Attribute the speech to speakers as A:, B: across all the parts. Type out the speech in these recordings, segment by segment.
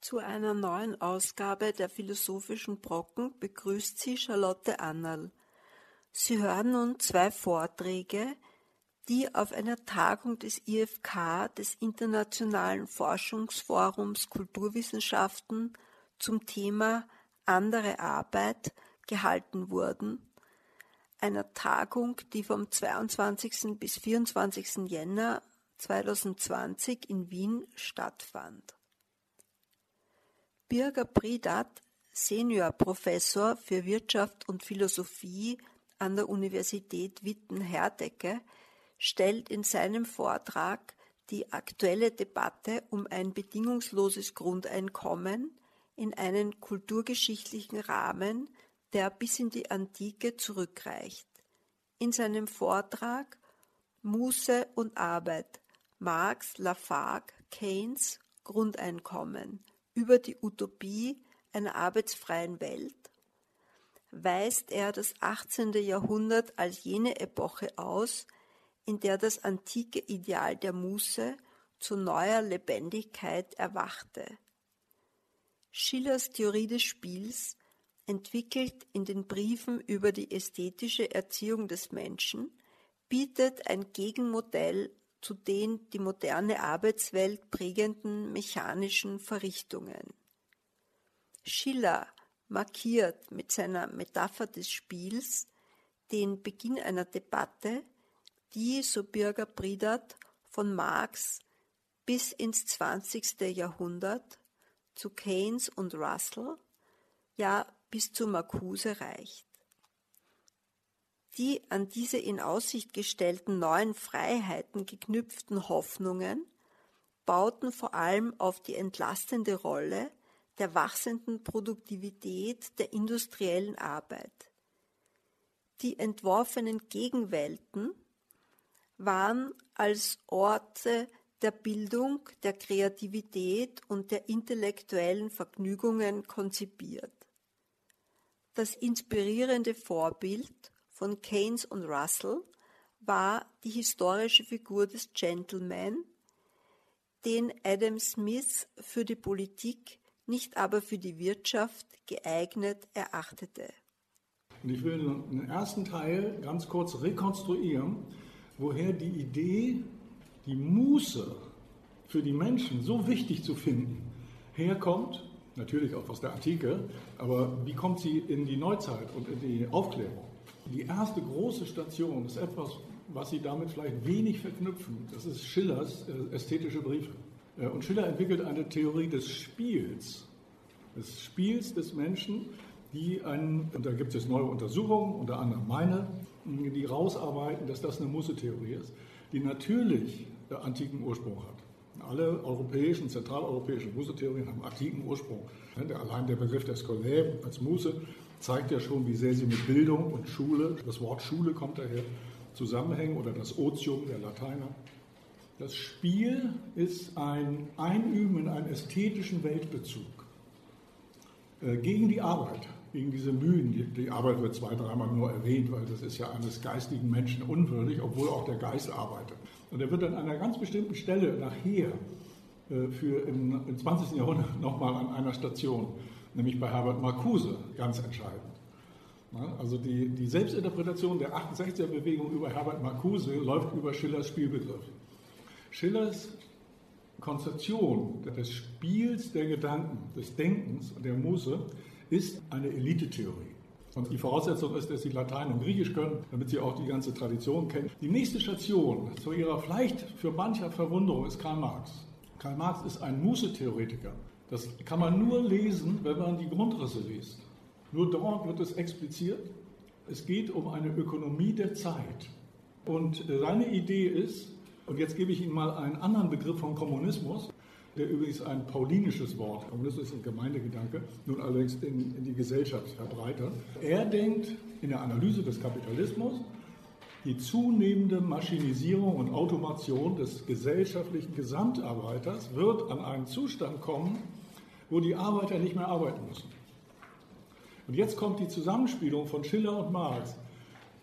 A: Zu einer neuen Ausgabe der Philosophischen Brocken begrüßt Sie Charlotte Annerl. Sie hören nun zwei Vorträge, die auf einer Tagung des IFK, des Internationalen Forschungsforums Kulturwissenschaften, zum Thema Andere Arbeit gehalten wurden, einer Tagung, die vom 22. bis 24. Jänner 2020 in Wien stattfand. Birger Pridat, Seniorprofessor für Wirtschaft und Philosophie an der Universität Witten-Herdecke, stellt in seinem Vortrag die aktuelle Debatte um ein bedingungsloses Grundeinkommen in einen kulturgeschichtlichen Rahmen, der bis in die Antike zurückreicht. In seinem Vortrag Muße und Arbeit Marx, Lafargue, Keynes Grundeinkommen über die Utopie einer arbeitsfreien Welt weist er das 18. Jahrhundert als jene Epoche aus, in der das antike Ideal der Muße zu neuer Lebendigkeit erwachte. Schillers Theorie des Spiels, entwickelt in den Briefen über die ästhetische Erziehung des Menschen, bietet ein Gegenmodell zu den die moderne Arbeitswelt prägenden mechanischen Verrichtungen. Schiller markiert mit seiner Metapher des Spiels den Beginn einer Debatte, die, so Birger Pridat, von Marx bis ins 20. Jahrhundert zu Keynes und Russell, ja bis zu Marcuse reicht. Die an diese in Aussicht gestellten neuen Freiheiten geknüpften Hoffnungen bauten vor allem auf die entlastende Rolle der wachsenden Produktivität der industriellen Arbeit. Die entworfenen Gegenwelten waren als Orte der Bildung, der Kreativität und der intellektuellen Vergnügungen konzipiert. Das inspirierende Vorbild von Keynes und Russell war die historische Figur des Gentleman, den Adam Smith für die Politik, nicht aber für die Wirtschaft geeignet erachtete.
B: Und ich will den ersten Teil ganz kurz rekonstruieren, woher die Idee, die Muße für die Menschen so wichtig zu finden, herkommt. Natürlich auch aus der Antike, aber wie kommt sie in die Neuzeit und in die Aufklärung? Die erste große Station ist etwas, was Sie damit vielleicht wenig verknüpfen. Das ist Schillers äh, ästhetische Briefe. Äh, und Schiller entwickelt eine Theorie des Spiels, des Spiels des Menschen, die einen, und da gibt es neue Untersuchungen, unter anderem meine, die rausarbeiten, dass das eine Musse-Theorie ist, die natürlich antiken Ursprung hat. Alle europäischen, zentraleuropäischen Muße-Theorien haben antiken Ursprung. Allein der Begriff der Scolaire als Muße zeigt ja schon, wie sehr sie mit Bildung und Schule, das Wort Schule kommt daher, zusammenhängen oder das Otium der Lateiner. Das Spiel ist ein Einüben in einen ästhetischen Weltbezug äh, gegen die Arbeit, gegen diese Mühen. Die, die, Arbeit wird zwei, dreimal nur erwähnt, weil das ist ja eines geistigen Menschen unwürdig, obwohl auch der Geist arbeitet. Und er wird an einer ganz bestimmten Stelle nachher äh, für im, im 20. Jahrhundert nochmal an einer Station nämlich bei Herbert Marcuse ganz entscheidend. Also die, die Selbstinterpretation der 68er-Bewegung über Herbert Marcuse läuft über Schillers Spielbegriff. Schillers Konzeption des Spiels der Gedanken, des Denkens und der Muse ist eine Elitetheorie. Und die Voraussetzung ist, dass Sie Latein und Griechisch können, damit Sie auch die ganze Tradition kennen. Die nächste Station zu Ihrer vielleicht für mancher Verwunderung ist Karl Marx. Karl Marx ist ein Muße-Theoretiker. Das kann man nur lesen, wenn man die Grundrisse liest. Nur dort wird es expliziert. Es geht um eine Ökonomie der Zeit. Und seine Idee ist, und jetzt gebe ich Ihnen mal einen anderen Begriff von Kommunismus, der übrigens ein paulinisches Wort, Kommunismus ist ein Gemeindegedanke, nun allerdings in, in die Gesellschaft verbreitert. Er denkt in der Analyse des Kapitalismus, die zunehmende Maschinisierung und Automation des gesellschaftlichen Gesamtarbeiters wird an einen Zustand kommen, wo die Arbeiter nicht mehr arbeiten müssen. Und jetzt kommt die Zusammenspielung von Schiller und Marx,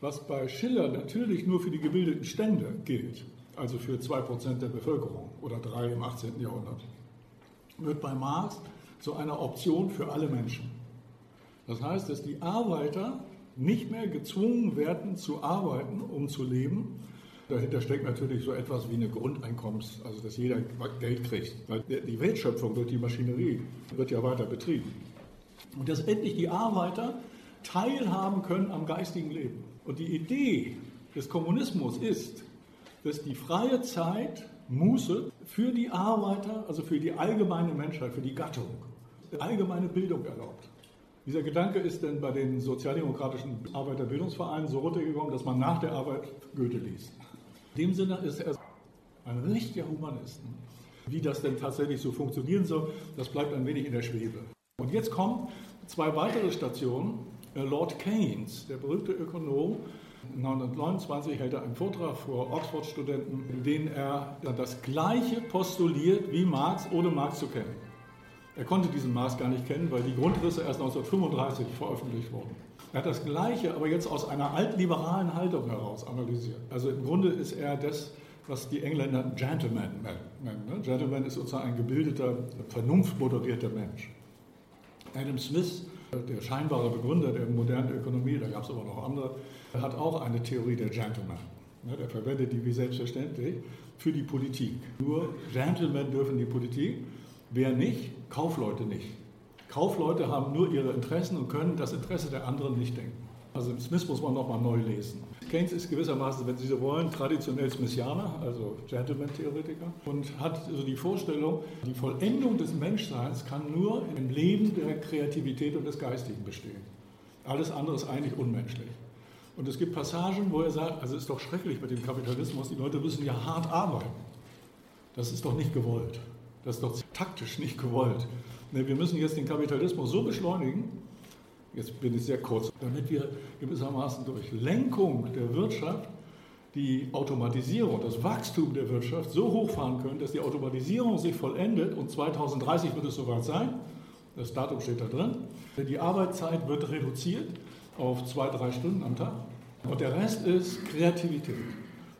B: was bei Schiller natürlich nur für die gebildeten Stände gilt, also für 2% der Bevölkerung oder 3 im 18. Jahrhundert, wird bei Marx zu einer Option für alle Menschen. Das heißt, dass die Arbeiter nicht mehr gezwungen werden zu arbeiten, um zu leben. Dahinter steckt natürlich so etwas wie eine Grundeinkommens, also dass jeder Geld kriegt. Weil die Weltschöpfung durch die Maschinerie wird ja weiter betrieben. Und dass endlich die Arbeiter teilhaben können am geistigen Leben. Und die Idee des Kommunismus ist, dass die freie Zeit, Muße, für die Arbeiter, also für die allgemeine Menschheit, für die Gattung, allgemeine Bildung erlaubt. Dieser Gedanke ist dann bei den sozialdemokratischen Arbeiterbildungsvereinen so runtergekommen, dass man nach der Arbeit Goethe liest. In dem Sinne ist er ein richtiger Humanist. Wie das denn tatsächlich so funktionieren soll, das bleibt ein wenig in der Schwebe. Und jetzt kommen zwei weitere Stationen. Lord Keynes, der berühmte Ökonom, 1929 hält er einen Vortrag vor Oxford-Studenten, in dem er das Gleiche postuliert wie Marx, ohne Marx zu kennen. Er konnte diesen Marx gar nicht kennen, weil die Grundrisse erst 1935 veröffentlicht wurden. Er hat das Gleiche, aber jetzt aus einer altliberalen Haltung heraus analysiert. Also im Grunde ist er das, was die Engländer Gentleman nennen. Ne? Gentleman ist sozusagen ein gebildeter, vernunftmoderierter Mensch. Adam Smith, der scheinbare Begründer der modernen Ökonomie, da gab es aber noch andere, hat auch eine Theorie der Gentleman. Ne? Der verwendet die wie selbstverständlich für die Politik. Nur Gentlemen dürfen die Politik Wer nicht? Kaufleute nicht. Kaufleute haben nur ihre Interessen und können das Interesse der anderen nicht denken. Also Smith muss man nochmal neu lesen. Keynes ist gewissermaßen, wenn Sie so wollen, traditionell Smithianer, also Gentleman-Theoretiker, und hat also die Vorstellung, die Vollendung des Menschseins kann nur im Leben der Kreativität und des Geistigen bestehen. Alles andere ist eigentlich unmenschlich. Und es gibt Passagen, wo er sagt, also es ist doch schrecklich mit dem Kapitalismus, die Leute müssen ja hart arbeiten. Das ist doch nicht gewollt. Das ist doch taktisch nicht gewollt. Ne, wir müssen jetzt den Kapitalismus so beschleunigen, jetzt bin ich sehr kurz, damit wir gewissermaßen durch Lenkung der Wirtschaft die Automatisierung, das Wachstum der Wirtschaft so hochfahren können, dass die Automatisierung sich vollendet und 2030 wird es soweit sein. Das Datum steht da drin. Die Arbeitszeit wird reduziert auf zwei, drei Stunden am Tag. Und der Rest ist Kreativität.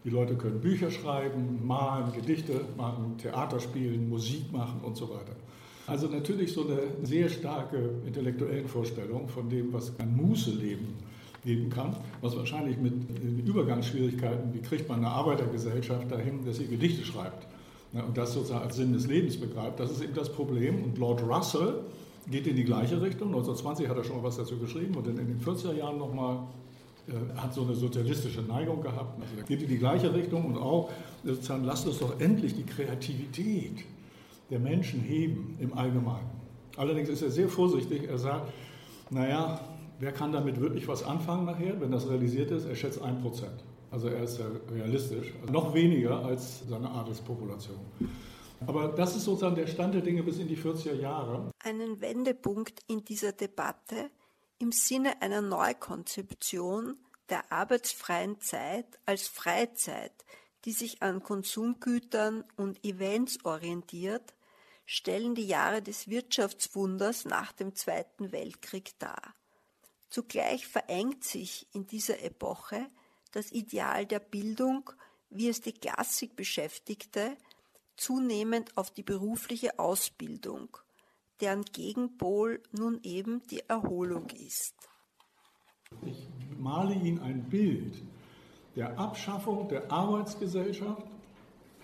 B: Die Leute können Bücher schreiben, malen, Gedichte machen, Theater spielen, Musik machen und so weiter. Also natürlich so eine sehr starke intellektuelle Vorstellung von dem, was ein Muße-Leben geben kann, was wahrscheinlich mit Übergangsschwierigkeiten, wie kriegt man eine Arbeitergesellschaft dahin, dass sie Gedichte schreibt und das sozusagen als Sinn des Lebens begreift, das ist eben das Problem. Und Lord Russell geht in die gleiche Richtung. 1920 hat er schon mal was dazu geschrieben und dann in den 40er Jahren nochmal hat so eine sozialistische Neigung gehabt. Also geht in die gleiche Richtung und auch sozusagen, lasst uns doch endlich die Kreativität der Menschen heben im Allgemeinen. Allerdings ist er sehr vorsichtig. Er sagt, naja, wer kann damit wirklich was anfangen nachher, wenn das realisiert ist? Er schätzt ein Prozent. Also er ist ja realistisch. Also noch weniger als seine Adelspopulation. Aber das ist sozusagen der Stand der Dinge bis in die 40er Jahre.
A: Einen Wendepunkt in dieser Debatte im Sinne einer Neukonzeption der arbeitsfreien Zeit als Freizeit, die sich an Konsumgütern und Events orientiert, stellen die Jahre des Wirtschaftswunders nach dem Zweiten Weltkrieg dar. Zugleich verengt sich in dieser Epoche das Ideal der Bildung, wie es die Klassik beschäftigte, zunehmend auf die berufliche Ausbildung deren Gegenpol nun eben die Erholung ist.
B: Ich male Ihnen ein Bild der Abschaffung der Arbeitsgesellschaft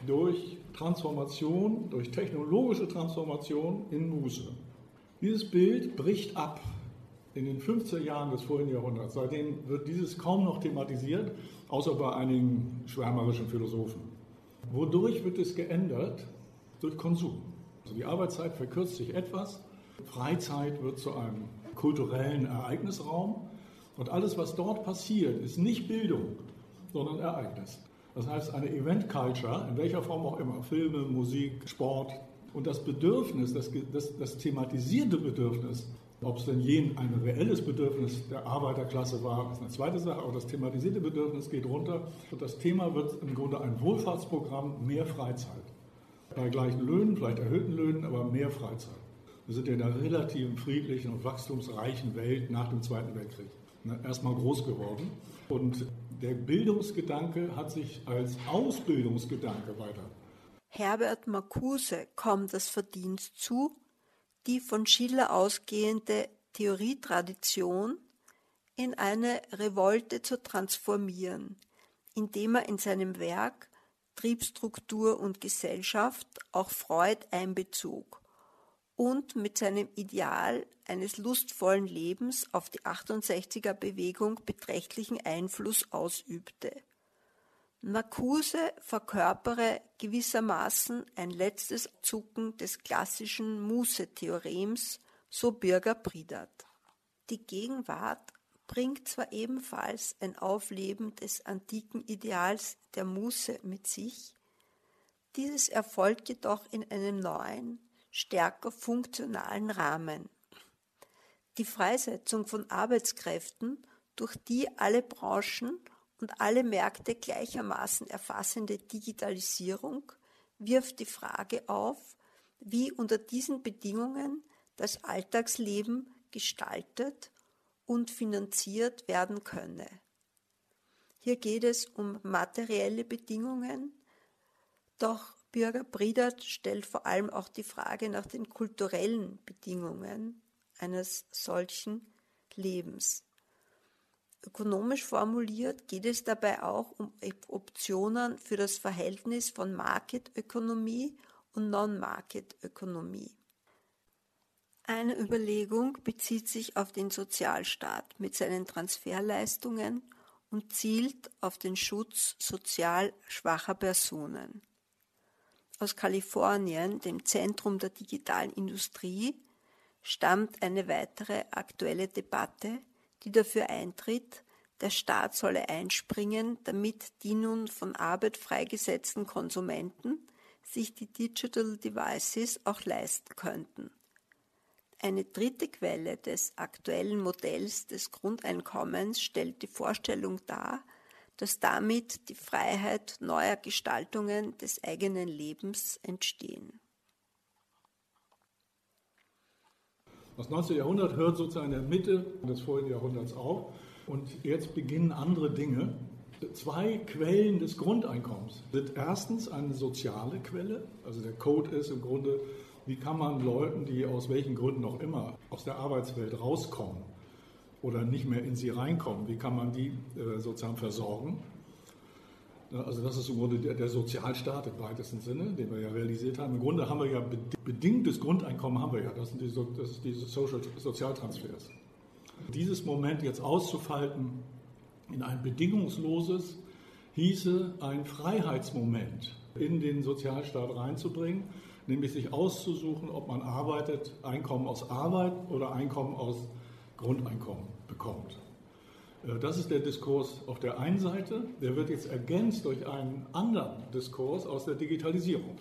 B: durch Transformation, durch technologische Transformation in Muße. Dieses Bild bricht ab in den 50er Jahren des vorigen Jahrhunderts. Seitdem wird dieses kaum noch thematisiert, außer bei einigen schwärmerischen Philosophen. Wodurch wird es geändert? Durch Konsum. Also die Arbeitszeit verkürzt sich etwas, Freizeit wird zu einem kulturellen Ereignisraum. Und alles, was dort passiert, ist nicht Bildung, sondern Ereignis. Das heißt, eine Event Culture, in welcher Form auch immer, Filme, Musik, Sport. Und das Bedürfnis, das, das, das thematisierte Bedürfnis, ob es denn jen ein reelles Bedürfnis der Arbeiterklasse war, ist eine zweite Sache, aber das thematisierte Bedürfnis geht runter. Und das Thema wird im Grunde ein Wohlfahrtsprogramm, mehr Freizeit bei gleichen Löhnen, vielleicht erhöhten Löhnen, aber mehr Freizeit. Wir sind in einer relativen friedlichen und wachstumsreichen Welt nach dem Zweiten Weltkrieg ne, erstmal groß geworden. Und der Bildungsgedanke hat sich als Ausbildungsgedanke weiter.
A: Herbert Marcuse kommt das Verdienst zu, die von Schiller ausgehende Theorietradition in eine Revolte zu transformieren, indem er in seinem Werk Triebstruktur und Gesellschaft auch Freud einbezog und mit seinem Ideal eines lustvollen Lebens auf die 68er Bewegung beträchtlichen Einfluss ausübte. Marcuse verkörpere gewissermaßen ein letztes Zucken des klassischen Muße-Theorems, so Bürger Pridat. Die Gegenwart bringt zwar ebenfalls ein Aufleben des antiken Ideals der Muße mit sich, dieses erfolgt jedoch in einem neuen, stärker funktionalen Rahmen. Die Freisetzung von Arbeitskräften, durch die alle Branchen und alle Märkte gleichermaßen erfassende Digitalisierung wirft die Frage auf, wie unter diesen Bedingungen das Alltagsleben gestaltet und finanziert werden könne. Hier geht es um materielle Bedingungen, doch Bürger Briedert stellt vor allem auch die Frage nach den kulturellen Bedingungen eines solchen Lebens. Ökonomisch formuliert geht es dabei auch um Optionen für das Verhältnis von Marketökonomie und Non-Marketökonomie. Eine Überlegung bezieht sich auf den Sozialstaat mit seinen Transferleistungen und zielt auf den Schutz sozial schwacher Personen. Aus Kalifornien, dem Zentrum der digitalen Industrie, stammt eine weitere aktuelle Debatte, die dafür eintritt, der Staat solle einspringen, damit die nun von Arbeit freigesetzten Konsumenten sich die Digital Devices auch leisten könnten. Eine dritte Quelle des aktuellen Modells des Grundeinkommens stellt die Vorstellung dar, dass damit die Freiheit neuer Gestaltungen des eigenen Lebens entstehen.
B: Das 19. Jahrhundert hört sozusagen in der Mitte des vorigen Jahrhunderts auf und jetzt beginnen andere Dinge. Zwei Quellen des Grundeinkommens sind erstens eine soziale Quelle, also der Code ist im Grunde wie kann man Leuten, die aus welchen Gründen auch immer aus der Arbeitswelt rauskommen oder nicht mehr in sie reinkommen, wie kann man die äh, sozusagen versorgen? Also das ist im Grunde der, Sozialstaat im weitesten Sinne, den wir ja realisiert haben. Im Grunde haben wir ja bedingtes Grundeinkommen haben wir ja, das sind die, das ist diese Social, Sozialtransfers. Dieses Moment jetzt auszufalten in ein bedingungsloses, hieße ein Freiheitsmoment in den Sozialstaat reinzubringen nämlich sich auszusuchen, ob man arbeitet, Einkommen aus Arbeit oder Einkommen aus Grundeinkommen bekommt. Äh, das ist der Diskurs auf der einen Seite. Der wird jetzt ergänzt durch einen anderen Diskurs aus der Digitalisierung.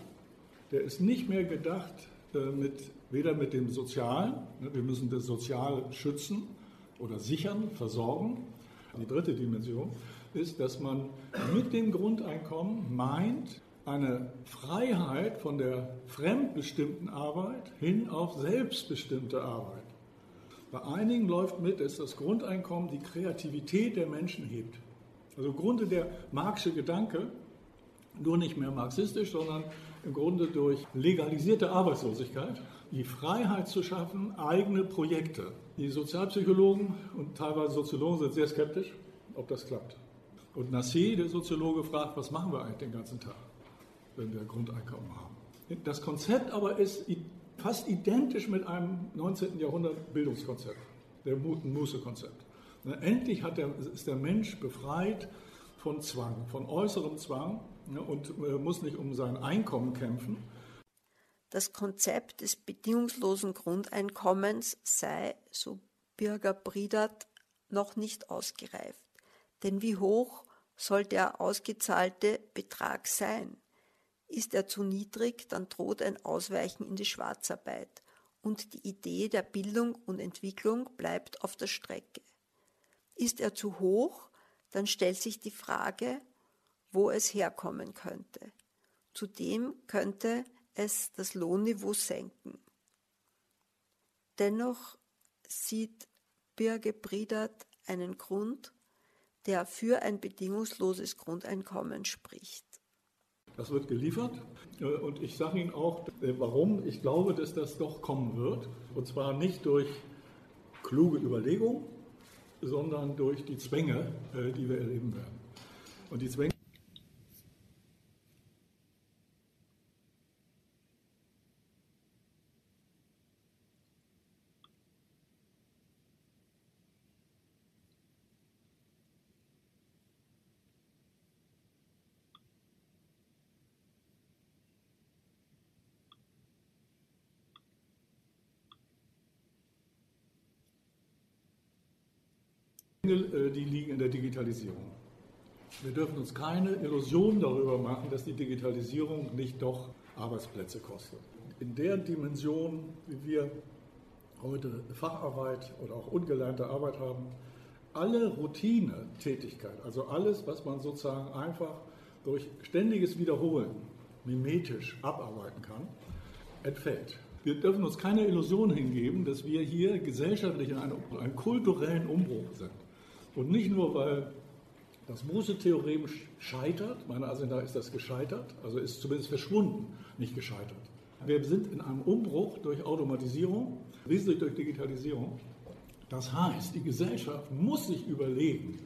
B: Der ist nicht mehr gedacht äh, mit, weder mit dem Sozialen, ne, wir müssen das Sozial schützen oder sichern, versorgen. Die dritte Dimension ist, dass man mit dem Grundeinkommen meint, eine Freiheit von der fremdbestimmten Arbeit hin auf selbstbestimmte Arbeit. Bei einigen läuft mit, dass das Grundeinkommen die Kreativität der Menschen hebt. Also im Grunde der Marxische Gedanke, nur nicht mehr marxistisch, sondern im Grunde durch legalisierte Arbeitslosigkeit, die Freiheit zu schaffen, eigene Projekte. Die Sozialpsychologen und teilweise Soziologen sind sehr skeptisch, ob das klappt. Und Nassé, der Soziologe, fragt, was machen wir eigentlich den ganzen Tag? Wenn wir Grundeinkommen haben. Das Konzept aber ist fast identisch mit einem 19. Jahrhundert Bildungskonzept, der Muße-Konzept. Endlich der, ist der Mensch befreit von Zwang, von äußerem Zwang ne, und äh, muss nicht um sein Einkommen kämpfen.
A: Das Konzept des bedingungslosen Grundeinkommens sei, so Bürger Briedert, noch nicht ausgereift. Denn wie hoch soll der ausgezahlte Betrag sein? Ist er zu niedrig, dann droht ein Ausweichen in die Schwarzarbeit und die Idee der Bildung und Entwicklung bleibt auf der Strecke. Ist er zu hoch, dann stellt sich die Frage, wo es herkommen könnte. Zudem könnte es das Lohnniveau senken. Dennoch sieht Birge Briedert einen Grund, der für ein bedingungsloses Grundeinkommen spricht.
B: Das wird geliefert. Äh, und ich sage Ihnen auch, äh, warum ich glaube, dass das doch kommen wird. Und zwar nicht durch kluge Überlegung, sondern durch die Zwänge, äh, die wir erleben werden. Und die Zwänge die liegen in der Digitalisierung. Wir dürfen uns keine Illusion darüber machen, dass die Digitalisierung nicht doch Arbeitsplätze kostet. In der Dimension, wie wir heute Facharbeit oder auch ungelernte Arbeit haben, alle Routine-Tätigkeit, also alles, was man sozusagen einfach durch ständiges Wiederholen mimetisch abarbeiten kann, entfällt. Wir dürfen uns keine Illusion hingeben, dass wir hier gesellschaftlich in einem, einem kulturellen Umbruch sind. Und nicht nur, weil das Mose-Theorem scheitert, meiner Ansicht nach ist das gescheitert, also ist zumindest verschwunden, nicht gescheitert. Wir sind in einem Umbruch durch Automatisierung, wesentlich durch Digitalisierung. Das heißt, die Gesellschaft muss sich überlegen,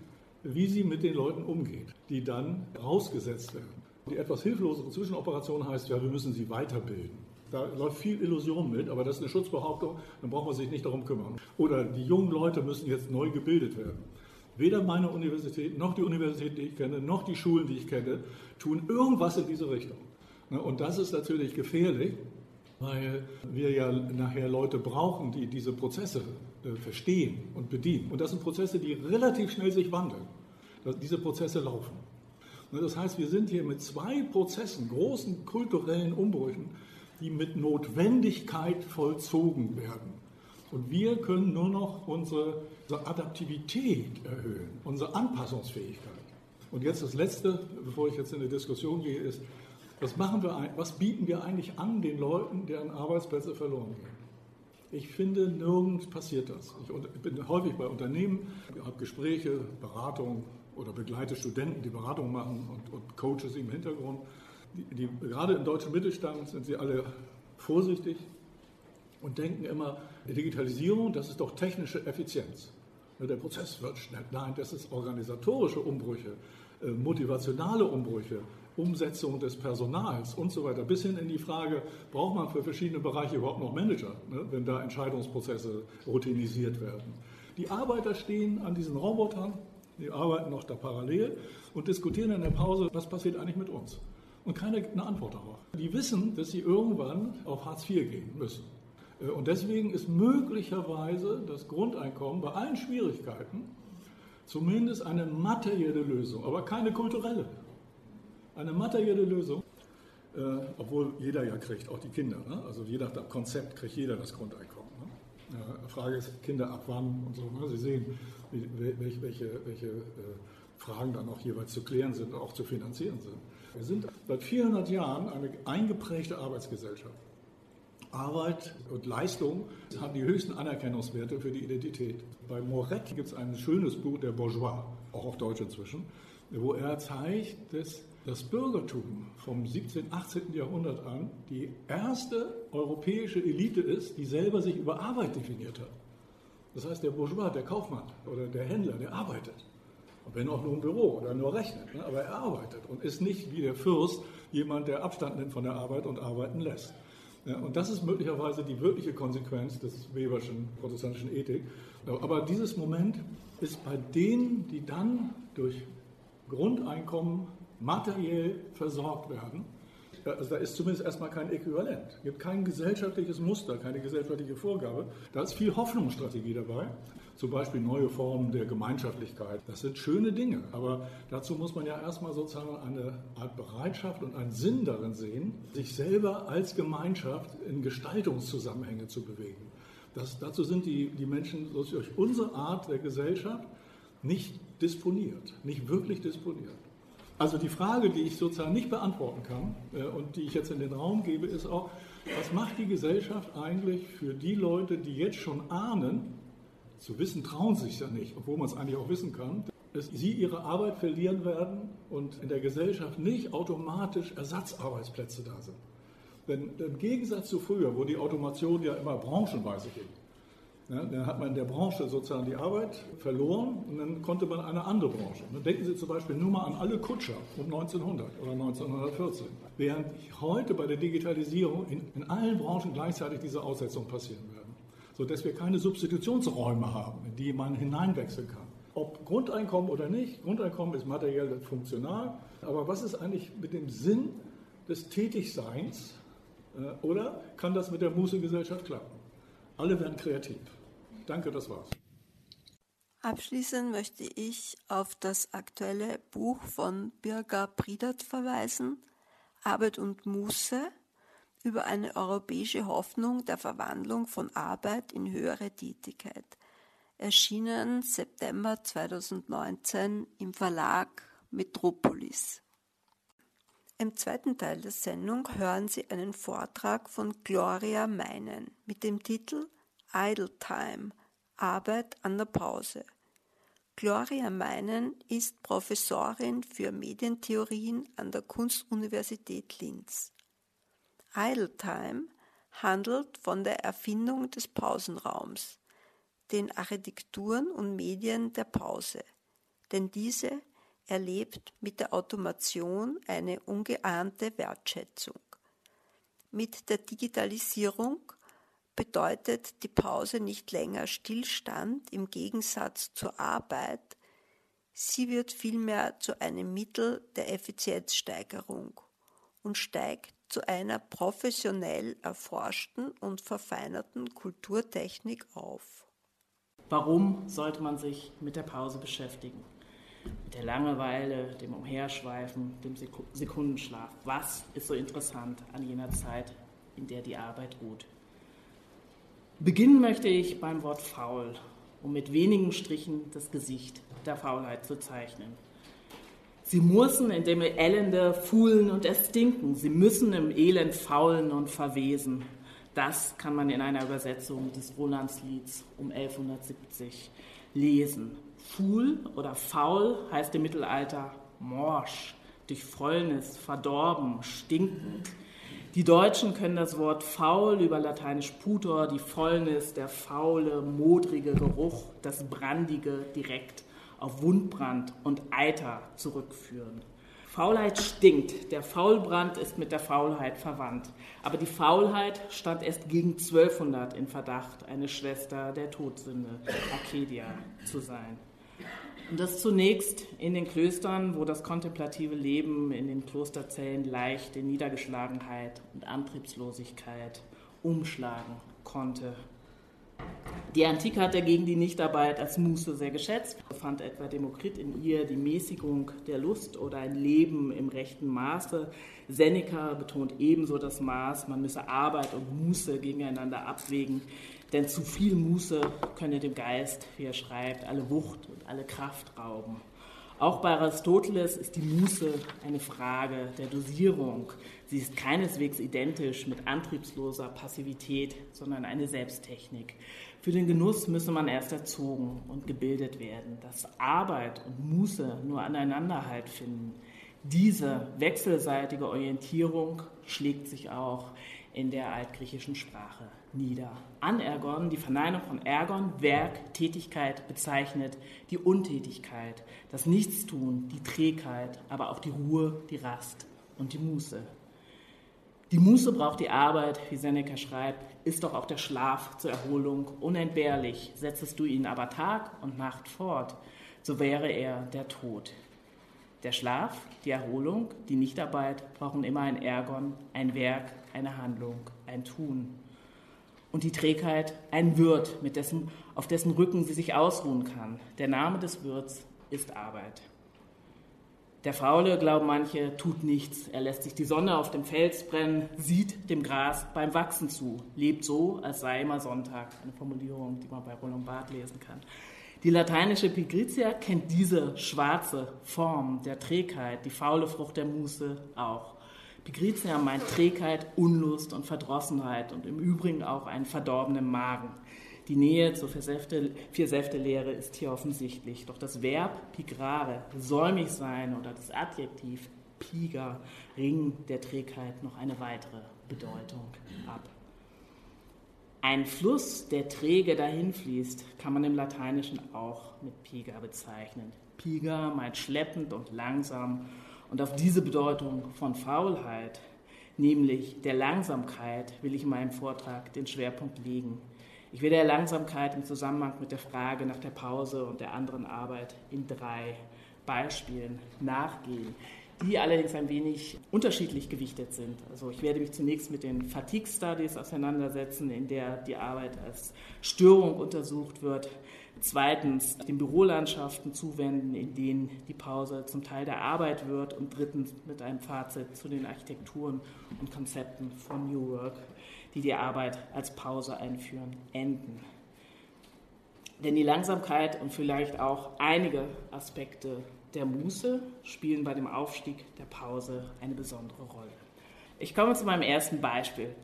B: wie sie mit den Leuten umgeht, die dann rausgesetzt werden. Die etwas hilflosere Zwischenoperation heißt ja, wir müssen sie weiterbilden. Da läuft viel Illusion mit, aber das ist eine Schutzbehauptung, dann braucht man sich nicht darum kümmern. Oder die jungen Leute müssen jetzt neu gebildet werden. Weder meine Universität, noch die Universität, die ich kenne, noch die Schulen, die ich kenne, tun irgendwas in diese Richtung. Ne, und das ist natürlich gefährlich, weil wir ja nachher Leute brauchen, die diese Prozesse äh, verstehen und bedienen. Und das sind Prozesse, die relativ schnell sich wandeln. Diese Prozesse laufen. Ne, das heißt, wir sind hier mit zwei Prozessen, großen kulturellen Umbrüchen, die mit Notwendigkeit vollzogen werden. Und wir können nur noch unsere, unsere Adaptivität erhöhen, unsere Anpassungsfähigkeit. Und jetzt das Letzte, bevor ich jetzt in die Diskussion gehe, ist, was, machen wir, was bieten wir eigentlich an den Leuten, deren Arbeitsplätze verloren gehen? Ich finde, nirgends passiert das. Ich bin häufig bei Unternehmen, habe Gespräche, Beratungen oder begleite Studenten, die Beratung machen und, und Coaches im Hintergrund. Die, die, gerade im deutschen Mittelstand sind sie alle vorsichtig und denken immer, Digitalisierung, das ist doch technische Effizienz. Der Prozess wird schnell. Nein, das ist organisatorische Umbrüche, äh, motivationale Umbrüche, Umsetzung des Personals und so weiter, bis hin in die Frage, braucht man für verschiedene Bereiche überhaupt noch Manager, ne, wenn da Entscheidungsprozesse routinisiert werden. Die Arbeiter stehen an diesen Robotern, die arbeiten noch da parallel und diskutieren in der Pause, was passiert eigentlich mit uns. Und keine eine Antwort darauf. Die wissen, dass sie irgendwann auf Hartz IV gehen müssen. Äh, und deswegen ist möglicherweise das Grundeinkommen bei allen Schwierigkeiten zumindest eine materielle Lösung, aber keine kulturelle. Eine materielle Lösung, äh, obwohl jeder ja kriegt, auch die Kinder. Ne? Also je nach Konzept kriegt jeder das Grundeinkommen. Ne? Frage ist, Kinder ab wann und so. Ne? Sie sehen, welche, welche, welche äh, Fragen dann auch jeweils zu klären sind auch zu finanzieren sind. Wir sind seit 400 Jahren eine eingeprägte Arbeitsgesellschaft. Arbeit und Leistung haben die höchsten Anerkennungswerte für die Identität. Bei Moretti gibt es ein schönes Buch, der Bourgeois, auch auf Deutsch inzwischen, wo er zeigt, dass das Bürgertum vom 17., 18. Jahrhundert an die erste europäische Elite ist, die selber sich über Arbeit definiert hat. Das heißt, der Bourgeois, der Kaufmann oder der Händler, der arbeitet. Wenn auch nur im Büro oder nur rechnet, ne? aber er arbeitet und ist nicht wie der Fürst jemand, der Abstand nimmt von der Arbeit und arbeiten lässt. Und das ist möglicherweise die wirkliche Konsequenz des Weberschen protestantischen Ethik. Aber dieses Moment ist bei denen, die dann durch Grundeinkommen materiell versorgt werden, also da ist zumindest erstmal kein Äquivalent. Es gibt kein gesellschaftliches Muster, keine gesellschaftliche Vorgabe. Da ist viel Hoffnungsstrategie dabei zum Beispiel neue Formen der Gemeinschaftlichkeit. Das sind schöne Dinge, aber dazu muss man ja erstmal sozusagen eine Art Bereitschaft und einen Sinn darin sehen, sich selber als Gemeinschaft in Gestaltungszusammenhänge zu bewegen. Das, dazu sind die, die Menschen durch unsere Art der Gesellschaft nicht disponiert, nicht wirklich disponiert. Also die Frage, die ich sozusagen nicht beantworten kann äh, und die ich jetzt in den Raum gebe, ist auch, was macht die Gesellschaft eigentlich für die Leute, die jetzt schon ahnen, zu wissen trauen sich ja nicht, obwohl man es eigentlich auch wissen kann, dass sie ihre Arbeit verlieren werden und in der Gesellschaft nicht automatisch Ersatzarbeitsplätze da sind. Denn im Gegensatz zu früher, wo die Automation ja immer branchenweise ging, ja, dann hat man in der Branche sozusagen die Arbeit verloren und dann konnte man eine andere Branche. Dann denken Sie zum Beispiel nur mal an alle Kutscher um 1900 oder 1914. Während heute bei der Digitalisierung in, in allen Branchen gleichzeitig diese Aussetzungen passieren werden, sodass wir keine Substitutionsräume haben, in die man hineinwechseln kann. Ob Grundeinkommen oder nicht, Grundeinkommen ist materiell funktional, aber was ist eigentlich mit dem Sinn des Tätigseins äh, oder kann das mit der Mußegesellschaft klappen? Alle werden kreativ. Danke, das war's.
A: Abschließend möchte ich auf das aktuelle Buch von Birger Priedert verweisen, Arbeit und Muße, über eine europäische Hoffnung der Verwandlung von Arbeit in höhere Tätigkeit. Erschienen September 2019 im Verlag Metropolis. Im zweiten Teil der Sendung hören Sie einen Vortrag von Gloria Meinen mit dem Titel Idle Time – Arbeit an der Pause. Gloria Meinen ist Professorin für Medientheorien an der Kunstuniversität Linz. Idle Time handelt von der Erfindung des Pausenraums, den Architekturen und Medien der Pause, denn diese erlebt mit der Automation eine ungeahnte Wertschätzung. Mit der Digitalisierung bedeutet die Pause nicht länger Stillstand im Gegensatz zur Arbeit, sie wird vielmehr zu einem Mittel der Effizienzsteigerung und steigt zu einer professionell erforschten und verfeinerten Kulturtechnik auf.
C: Warum sollte man sich mit der Pause beschäftigen? mit der Langeweile, dem Umherschweifen, dem Sekundenschlaf. Was ist so interessant an jener Zeit, in der die Arbeit ruht? Beginnen möchte ich beim Wort faul, um mit wenigen Strichen das Gesicht der Faulheit zu zeichnen. Sie müssen in dem Elende fuhlen und erstinken. Sie müssen im Elend faulen und verwesen. Das kann man in einer Übersetzung des Rolandslieds um 1170 lesen. Fuhl oder faul heißt im Mittelalter morsch, durch Fäulnis, verdorben, stinkend. Die Deutschen können das Wort faul über lateinisch putor, die Fäulnis, der faule, modrige Geruch, das brandige direkt auf Wundbrand und Eiter zurückführen. Faulheit stinkt. Der Faulbrand ist mit der Faulheit verwandt. Aber die Faulheit stand erst gegen 1200 in Verdacht, eine Schwester der Todsünde, Arcadia, zu sein. Und das zunächst in den Klöstern, wo das kontemplative Leben in den Klosterzellen leicht in Niedergeschlagenheit und Antriebslosigkeit umschlagen konnte. Die Antike hat dagegen die Nichtarbeit als Muße sehr geschätzt, fand etwa Demokrit in ihr die Mäßigung der Lust oder ein Leben im rechten Maße. Seneca betont ebenso das Maß, man müsse Arbeit und Muße gegeneinander abwägen. Denn zu viel Muße könne dem Geist, wie er schreibt, alle Wucht und alle Kraft rauben. Auch bei Aristoteles ist die Muße eine Frage der Dosierung. Sie ist keineswegs identisch mit antriebsloser Passivität, sondern eine Selbsttechnik. Für den Genuss müsse man erst erzogen und gebildet werden, dass Arbeit und Muße nur aneinander halt finden. Diese wechselseitige Orientierung schlägt sich auch in der altgriechischen Sprache nieder. Anergon, die Verneinung von Ergon, Werk, Tätigkeit bezeichnet die Untätigkeit, das Nichtstun, die Trägheit, aber auch die Ruhe, die Rast und die Muße. Die Muße braucht die Arbeit, wie Seneca schreibt, ist doch auch der Schlaf zur Erholung unentbehrlich. Setzest du ihn aber Tag und Nacht fort, so wäre er der Tod. Der Schlaf, die Erholung, die Nichtarbeit brauchen immer ein Ergon, ein Werk, eine Handlung, ein Tun und die Trägheit ein Wirt, mit dessen, auf dessen Rücken sie sich ausruhen kann. Der Name des Wirts ist Arbeit. Der Faule, glauben manche, tut nichts. Er lässt sich die Sonne auf dem Fels brennen, sieht dem Gras beim Wachsen zu, lebt so, als sei immer Sonntag. Eine Formulierung, die man bei Roland Barth lesen kann. Die lateinische Pigrizia kennt diese schwarze Form der Trägheit, die faule Frucht der Muße auch. Pigrizia meint Trägheit, Unlust und Verdrossenheit und im Übrigen auch einen verdorbenen Magen. Die Nähe zur Vier-Säfte-Lehre ist hier offensichtlich. Doch das Verb pigrare, säumig sein oder das Adjektiv piger, Ring der Trägheit noch eine weitere Bedeutung ab. Ein Fluss, der träge dahinfließt, kann man im Lateinischen auch mit piga bezeichnen. Piga meint schleppend und langsam und auf diese Bedeutung von Faulheit, nämlich der Langsamkeit, will ich in meinem Vortrag den Schwerpunkt legen. Ich werde der Langsamkeit im Zusammenhang mit der Frage nach der Pause und der anderen Arbeit in drei Beispielen nachgehen die allerdings ein wenig unterschiedlich gewichtet sind. Also ich werde mich zunächst mit den Fatigue Studies auseinandersetzen, in der die Arbeit als Störung untersucht wird. Zweitens den Bürolandschaften zuwenden, in denen die Pause zum Teil der Arbeit wird. Und drittens mit einem Fazit zu den Architekturen und Konzepten von New Work, die die Arbeit als Pause einführen, enden. Denn die Langsamkeit und vielleicht auch einige Aspekte der Muße spielen bei dem Aufstieg der Pause eine besondere Rolle. Ich komme zu meinem ersten Beispiel.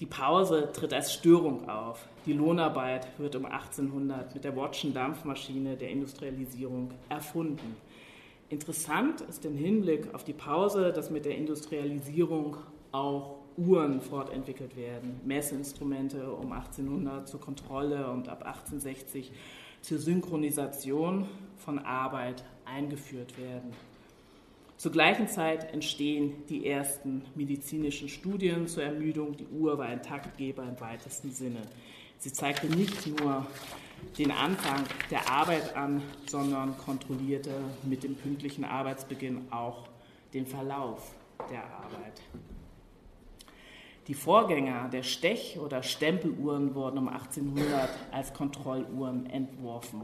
C: Die Pause tritt als Störung auf. Die Lohnarbeit wird um 1800 mit der Wattschen Dampfmaschine der Industrialisierung erfunden. Interessant ist im Hinblick auf die Pause, dass mit der Industrialisierung auch Uhren fortentwickelt werden, Messinstrumente um 1800 zur Kontrolle und ab 1860 zur Synchronisation von Arbeit eingeführt werden. Zur gleichen Zeit entstehen die ersten medizinischen Studien zur Ermüdung. Die Uhr war ein Taktgeber im weitesten Sinne. Sie zeigte nicht nur den Anfang der Arbeit an, sondern kontrollierte mit dem pünktlichen Arbeitsbeginn auch den Verlauf der Arbeit. Die Vorgänger der Stech- oder Stempeluhren wurden um 1800 als Kontrolluhren entworfen.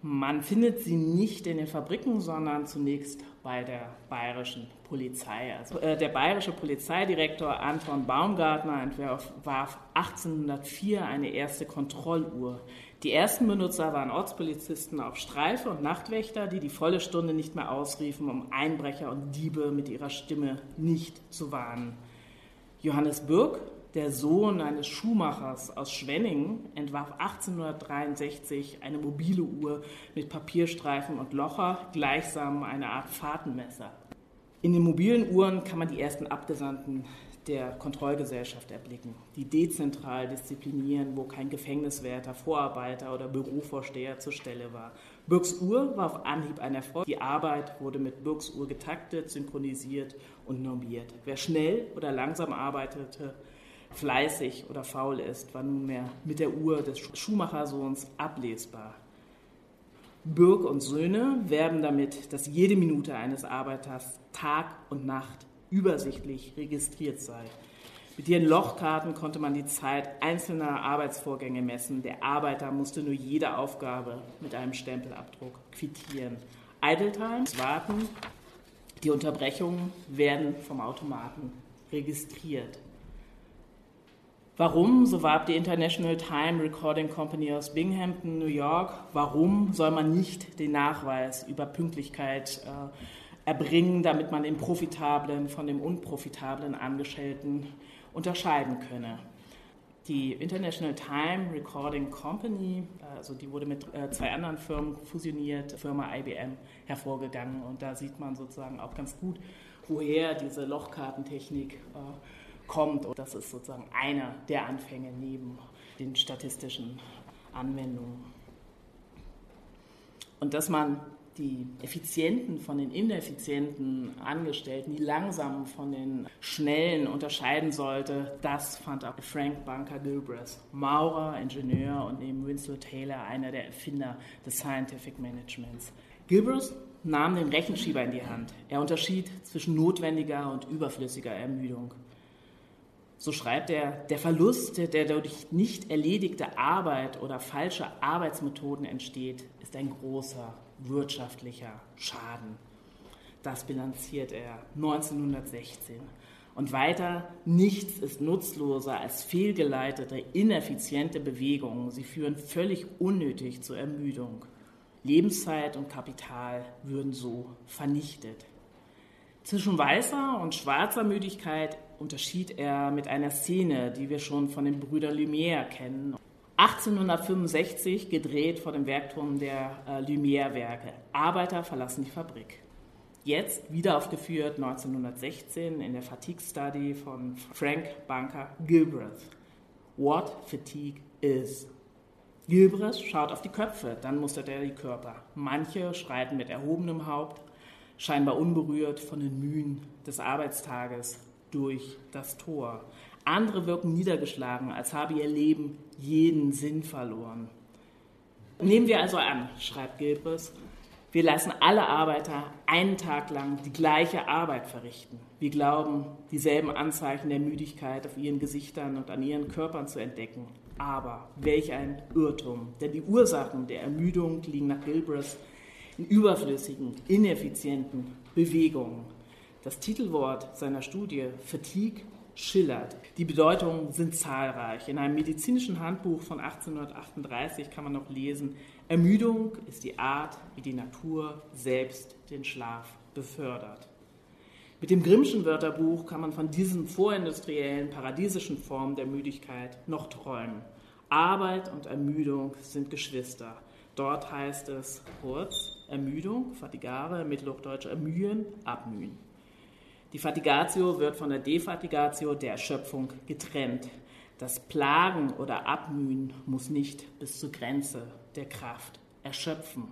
C: Man findet sie nicht in den Fabriken, sondern zunächst bei der bayerischen Polizei. Also, äh, der bayerische Polizeidirektor Anton Baumgartner entwarf 1804 eine erste Kontrolluhr. Die ersten Benutzer waren Ortspolizisten auf Streife und Nachtwächter, die die volle Stunde nicht mehr ausriefen, um Einbrecher und Diebe mit ihrer Stimme nicht zu warnen. Johannes Bürg, der Sohn eines Schuhmachers aus Schwenningen, entwarf 1863 eine mobile Uhr mit Papierstreifen und Locher, gleichsam eine Art Fahrtenmesser. In den mobilen Uhren kann man die ersten Abgesandten der Kontrollgesellschaft erblicken, die dezentral disziplinieren, wo kein Gefängniswärter, Vorarbeiter oder Bürovorsteher zur Stelle war. Birks Uhr war auf Anhieb ein Erfolg. Die Arbeit wurde mit Birks Uhr getaktet, synchronisiert und normiert. Wer schnell oder langsam arbeitete, fleißig oder faul ist, war nunmehr mit der Uhr des Schuhmachersohns ablesbar. Birk und Söhne werben damit, dass jede Minute eines Arbeiters Tag und Nacht übersichtlich registriert sei. Mit ihren Lochkarten konnte man die Zeit einzelner Arbeitsvorgänge messen. Der Arbeiter musste nur jede Aufgabe mit einem Stempelabdruck quittieren. Idle Times warten, die Unterbrechungen werden vom Automaten registriert. Warum, so warb die International Time Recording Company aus Binghamton, New York, warum soll man nicht den Nachweis über Pünktlichkeit äh, erbringen, damit man den profitablen von dem unprofitablen Angestellten unterscheiden könne. Die International Time Recording Company, also die wurde mit äh, zwei anderen Firmen fusioniert, Firma IBM hervorgegangen und da sieht man sozusagen auch ganz gut, woher diese Lochkartentechnik äh, kommt und das ist sozusagen einer der Anfänge neben den statistischen Anwendungen. Und dass man die effizienten von den ineffizienten Angestellten, die langsamen von den schnellen unterscheiden sollte, das fand auch Frank Bunker Gilbreth, Maurer, Ingenieur und neben Winslow Taylor einer der Erfinder des Scientific Managements. Gilbreth nahm den Rechenschieber in die Hand. Er unterschied zwischen notwendiger und überflüssiger Ermüdung. So schreibt er, der Verlust, der dadurch nicht erledigte Arbeit oder falsche Arbeitsmethoden entsteht, ist ein großer wirtschaftlicher Schaden. Das bilanziert er 1916. Und weiter, nichts ist nutzloser als fehlgeleitete, ineffiziente Bewegungen. Sie führen völlig unnötig zur Ermüdung. Lebenszeit und Kapital würden so vernichtet. Zwischen weißer und schwarzer Müdigkeit unterschied er mit einer Szene, die wir schon von den Brüdern Lumière kennen. 1865 gedreht vor dem Werkturm der äh, Lumière-Werke. Arbeiter verlassen die Fabrik. Jetzt wieder aufgeführt 1916 in der Fatigue Study von Frank Bunker Gilbreth. What Fatigue is. Gilbreth schaut auf die Köpfe, dann mustert er die Körper. Manche schreiten mit erhobenem Haupt, scheinbar unberührt von den Mühen des Arbeitstages durch das Tor. Andere wirken niedergeschlagen, als habe ihr Leben jeden Sinn verloren. Nehmen wir also an, schreibt Gilbres, wir lassen alle Arbeiter einen Tag lang die gleiche Arbeit verrichten. Wir glauben, dieselben Anzeichen der Müdigkeit auf ihren Gesichtern und an ihren Körpern zu entdecken. Aber welch ein Irrtum, denn die Ursachen der Ermüdung liegen nach Gilbres in überflüssigen, ineffizienten Bewegungen. Das Titelwort seiner Studie Fatigue schillert. Die Bedeutungen sind zahlreich. In einem medizinischen Handbuch von 1838 kann man noch lesen, Ermüdung ist die Art, wie die Natur selbst den Schlaf befördert. Mit dem Grimmschen Wörterbuch kann man von diesen vorindustriellen, paradiesischen Formen der Müdigkeit noch träumen. Arbeit und Ermüdung sind Geschwister. Dort heißt es kurz Ermüdung, Fatigare, Mittelhochdeutsch ermühen, abmühen. Die Fatigatio wird von der Defatigatio der Erschöpfung getrennt. Das Plagen oder Abmühen muss nicht bis zur Grenze der Kraft erschöpfen.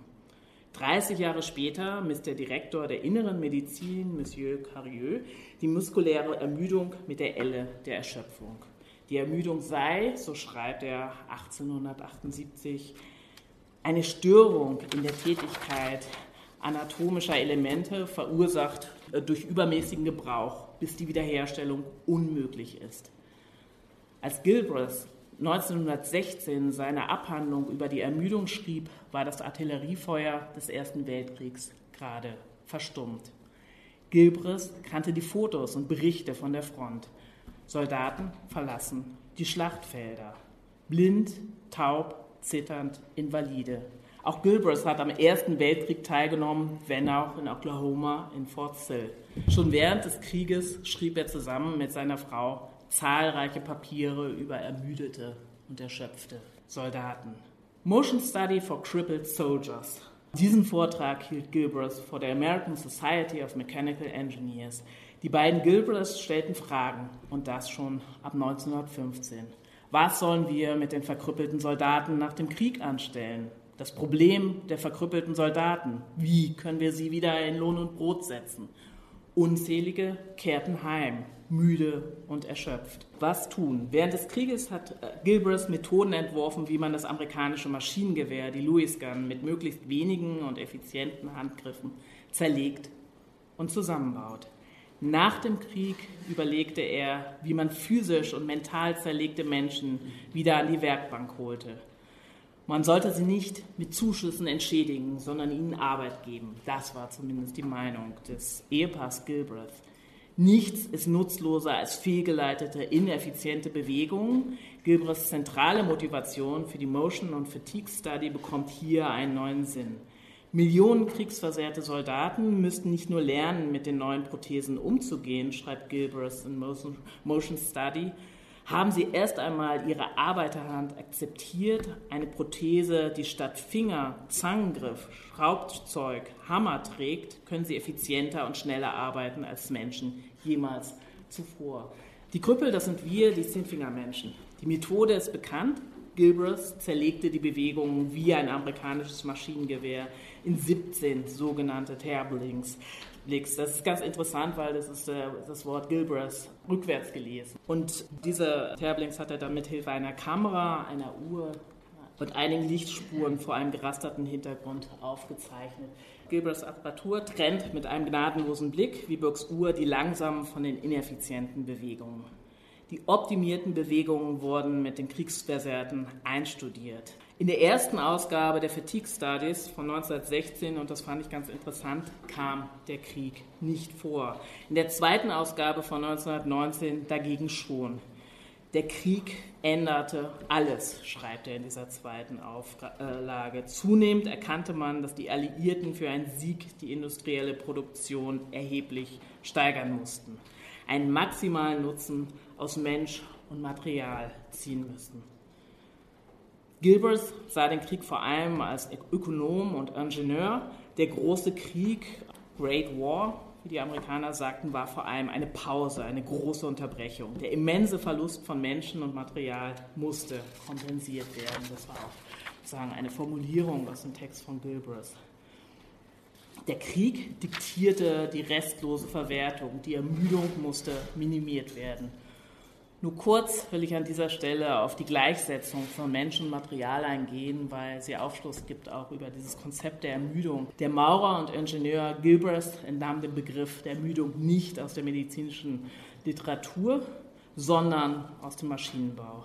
C: 30 Jahre später misst der Direktor der inneren Medizin, Monsieur Carieux, die muskuläre Ermüdung mit der Elle der Erschöpfung. Die Ermüdung sei, so schreibt er 1878, eine Störung in der Tätigkeit anatomischer Elemente verursacht äh, durch übermäßigen Gebrauch, bis die Wiederherstellung unmöglich ist. Als Gilbreth 1916 seine Abhandlung über die Ermüdung schrieb, war das Artilleriefeuer des Ersten Weltkriegs gerade verstummt. Gilbreth kannte die Fotos und Berichte von der Front. Soldaten verlassen die Schlachtfelder. Blind, taub, zitternd, invalide. Auch Gilbreth hat am Ersten Weltkrieg teilgenommen, wenn auch in Oklahoma in Fort Sill. Schon während des Krieges schrieb er zusammen mit seiner Frau zahlreiche Papiere über ermüdete und erschöpfte Soldaten. Motion Study for Crippled Soldiers. Diesen Vortrag hielt Gilbreth vor der American Society of Mechanical Engineers. Die beiden Gilbreths stellten Fragen und das schon ab 1915. Was sollen wir mit den verkrüppelten Soldaten nach dem Krieg anstellen? Das Problem der verkrüppelten Soldaten. Wie können wir sie wieder in Lohn und Brot setzen? Unzählige kehrten heim, müde und erschöpft. Was tun? Während des Krieges hat äh, Gilbreth Methoden entworfen, wie man das amerikanische Maschinengewehr, die Lewis Gun, mit möglichst wenigen und effizienten Handgriffen zerlegt und zusammenbaut. Nach dem Krieg überlegte er, wie man physisch und mental zerlegte Menschen wieder an die Werkbank holte. Man sollte sie nicht mit Zuschüssen entschädigen, sondern ihnen Arbeit geben. Das war zumindest die Meinung des Ehepaars Gilbreth. Nichts ist nutzloser als fehlgeleitete, ineffiziente Bewegungen. Gilbreths zentrale Motivation für die Motion- und Fatigue-Study bekommt hier einen neuen Sinn. Millionen kriegsversehrte Soldaten müssten nicht nur lernen, mit den neuen Prothesen umzugehen, schreibt Gilbreth in Motion Study, haben sie erst einmal ihre Arbeiterhand akzeptiert, eine Prothese, die statt Finger, Zangengriff, Schraubzeug, Hammer trägt, können sie effizienter und schneller arbeiten als Menschen jemals zuvor. Die Krüppel, das sind wir, die Zehnfingermenschen. Die Methode ist bekannt. Gilbreth zerlegte die Bewegungen wie ein amerikanisches Maschinengewehr in 17 sogenannte Terblings. Das ist ganz interessant, weil das ist äh, das Wort Gilbreth rückwärts gelesen. Und diese Terblings hat er dann mit Hilfe einer Kamera, einer Uhr und einigen Lichtspuren vor einem gerasterten Hintergrund aufgezeichnet. Gilbreths Apparatur trennt mit einem gnadenlosen Blick wie Burks Uhr die langsamen von den ineffizienten Bewegungen. Die optimierten Bewegungen wurden mit den Kriegsversehrten einstudiert. In der ersten Ausgabe der Fatigue Studies von 1916, und das fand ich ganz interessant, kam der Krieg nicht vor. In der zweiten Ausgabe von 1919 dagegen schon. Der Krieg änderte alles, schreibt er in dieser zweiten Auflage. Zunehmend erkannte man, dass die Alliierten für einen Sieg die industrielle Produktion erheblich steigern mussten, einen maximalen Nutzen aus Mensch und Material ziehen müssten. Gilbert sah den Krieg vor allem als Ökonom und Ingenieur. Der große Krieg, Great War, wie die Amerikaner sagten, war vor allem eine Pause, eine große Unterbrechung. Der immense Verlust von Menschen und Material musste kompensiert werden. Das war auch sozusagen eine Formulierung aus dem Text von Gilbert. Der Krieg diktierte die restlose Verwertung, die Ermüdung musste minimiert werden. Nur kurz will ich an dieser Stelle auf die Gleichsetzung von Mensch und Material eingehen, weil sie Aufschluss gibt auch über dieses Konzept der Ermüdung. Der Maurer und Ingenieur Gilbreth entnahm den Begriff der Ermüdung nicht aus der medizinischen Literatur, sondern aus dem Maschinenbau.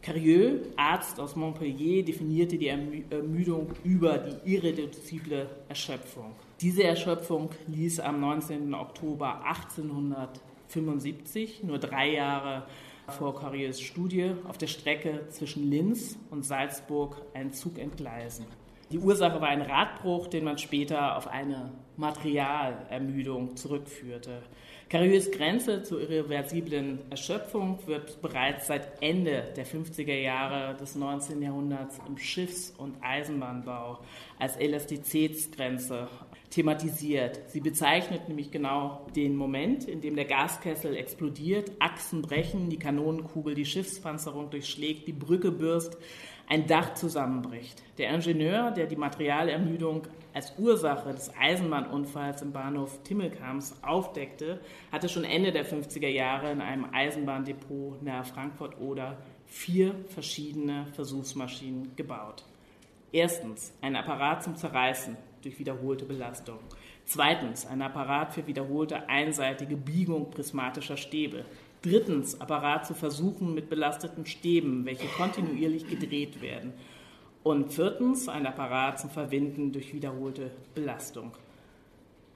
C: Carieux, Arzt aus Montpellier, definierte die Ermüdung über die irreduzible Erschöpfung. Diese Erschöpfung ließ am 19. Oktober 1800 1975, nur drei Jahre vor Carriers Studie, auf der Strecke zwischen Linz und Salzburg einen Zug entgleisen. Die Ursache war ein Radbruch, den man später auf eine Materialermüdung zurückführte. Carriers Grenze zur irreversiblen Erschöpfung wird bereits seit Ende der 50er Jahre des 19. Jahrhunderts im Schiffs- und Eisenbahnbau als Elastizitätsgrenze thematisiert. Sie bezeichnet nämlich genau den Moment, in dem der Gaskessel explodiert, Achsen brechen, die Kanonenkugel die Schiffspanzerung durchschlägt, die Brücke bürst, ein Dach zusammenbricht. Der Ingenieur, der die Materialermüdung als Ursache des Eisenbahnunfalls im Bahnhof Timmelkams aufdeckte, hatte schon Ende der 50er Jahre in einem Eisenbahndepot nahe Frankfurt-Oder vier verschiedene Versuchsmaschinen gebaut. Erstens ein Apparat zum Zerreißen, durch wiederholte Belastung. Zweitens ein Apparat für wiederholte einseitige Biegung prismatischer Stäbe. Drittens Apparat zu Versuchen mit belasteten Stäben, welche kontinuierlich gedreht werden. Und viertens ein Apparat zum Verwinden durch wiederholte Belastung.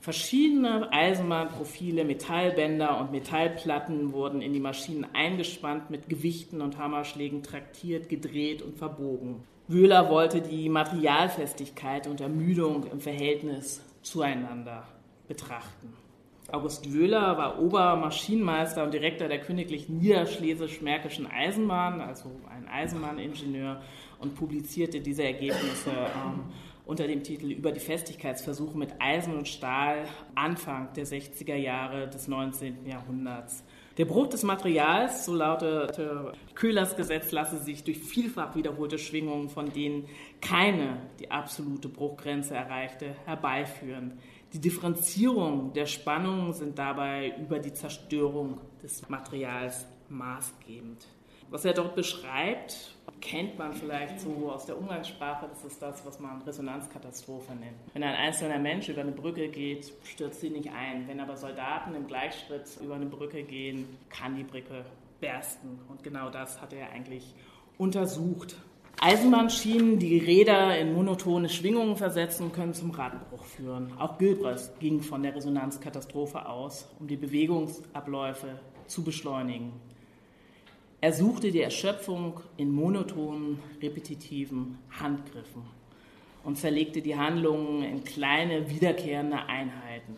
C: Verschiedene Eisenbahnprofile, Metallbänder und Metallplatten wurden in die Maschinen eingespannt, mit Gewichten und Hammerschlägen traktiert, gedreht und verbogen. Wöhler wollte die Materialfestigkeit und Ermüdung im Verhältnis zueinander betrachten. August Wöhler war Obermaschinenmeister und Direktor der Königlichen Niederschlesisch-Märkischen Eisenbahn, also ein Eisenbahningenieur, und publizierte diese Ergebnisse ähm, unter dem Titel Über die Festigkeitsversuche mit Eisen und Stahl Anfang der 60er Jahre des 19. Jahrhunderts. Der Bruch des Materials, so lautete Köhlers Gesetz, lasse sich durch vielfach wiederholte Schwingungen, von denen keine die absolute Bruchgrenze erreichte, herbeiführen. Die Differenzierung der Spannungen sind dabei über die Zerstörung des Materials maßgebend. Was er dort beschreibt, kennt man vielleicht so aus der Umgangssprache, das ist das, was man Resonanzkatastrophe nennt. Wenn ein einzelner Mensch über eine Brücke geht, stürzt sie nicht ein. Wenn aber Soldaten im Gleichschritt über eine Brücke gehen, kann die Brücke bersten. Und genau das hat er eigentlich untersucht. Eisenbahnschienen, die Räder in monotone Schwingungen versetzen, können zum Radbruch führen. Auch Gilbreth ging von der Resonanzkatastrophe aus, um die Bewegungsabläufe zu beschleunigen. Er suchte die Erschöpfung in monotonen, repetitiven Handgriffen und zerlegte die Handlungen in kleine, wiederkehrende Einheiten.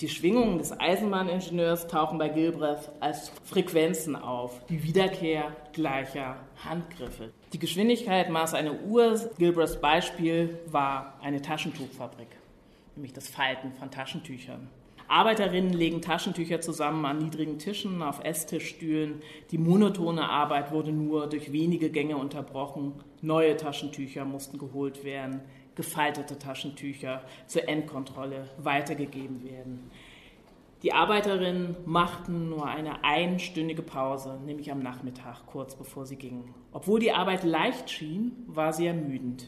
C: Die Schwingungen des Eisenbahningenieurs tauchen bei Gilbreth als Frequenzen auf, die Wiederkehr gleicher Handgriffe. Die Geschwindigkeit maß eine Uhr. Gilbreths Beispiel war eine Taschentuchfabrik, nämlich das Falten von Taschentüchern. Arbeiterinnen legen Taschentücher zusammen an niedrigen Tischen, auf Esstischstühlen. Die monotone Arbeit wurde nur durch wenige Gänge unterbrochen. Neue Taschentücher mussten geholt werden, gefaltete Taschentücher zur Endkontrolle weitergegeben werden. Die Arbeiterinnen machten nur eine einstündige Pause, nämlich am Nachmittag, kurz bevor sie gingen. Obwohl die Arbeit leicht schien, war sie ermüdend.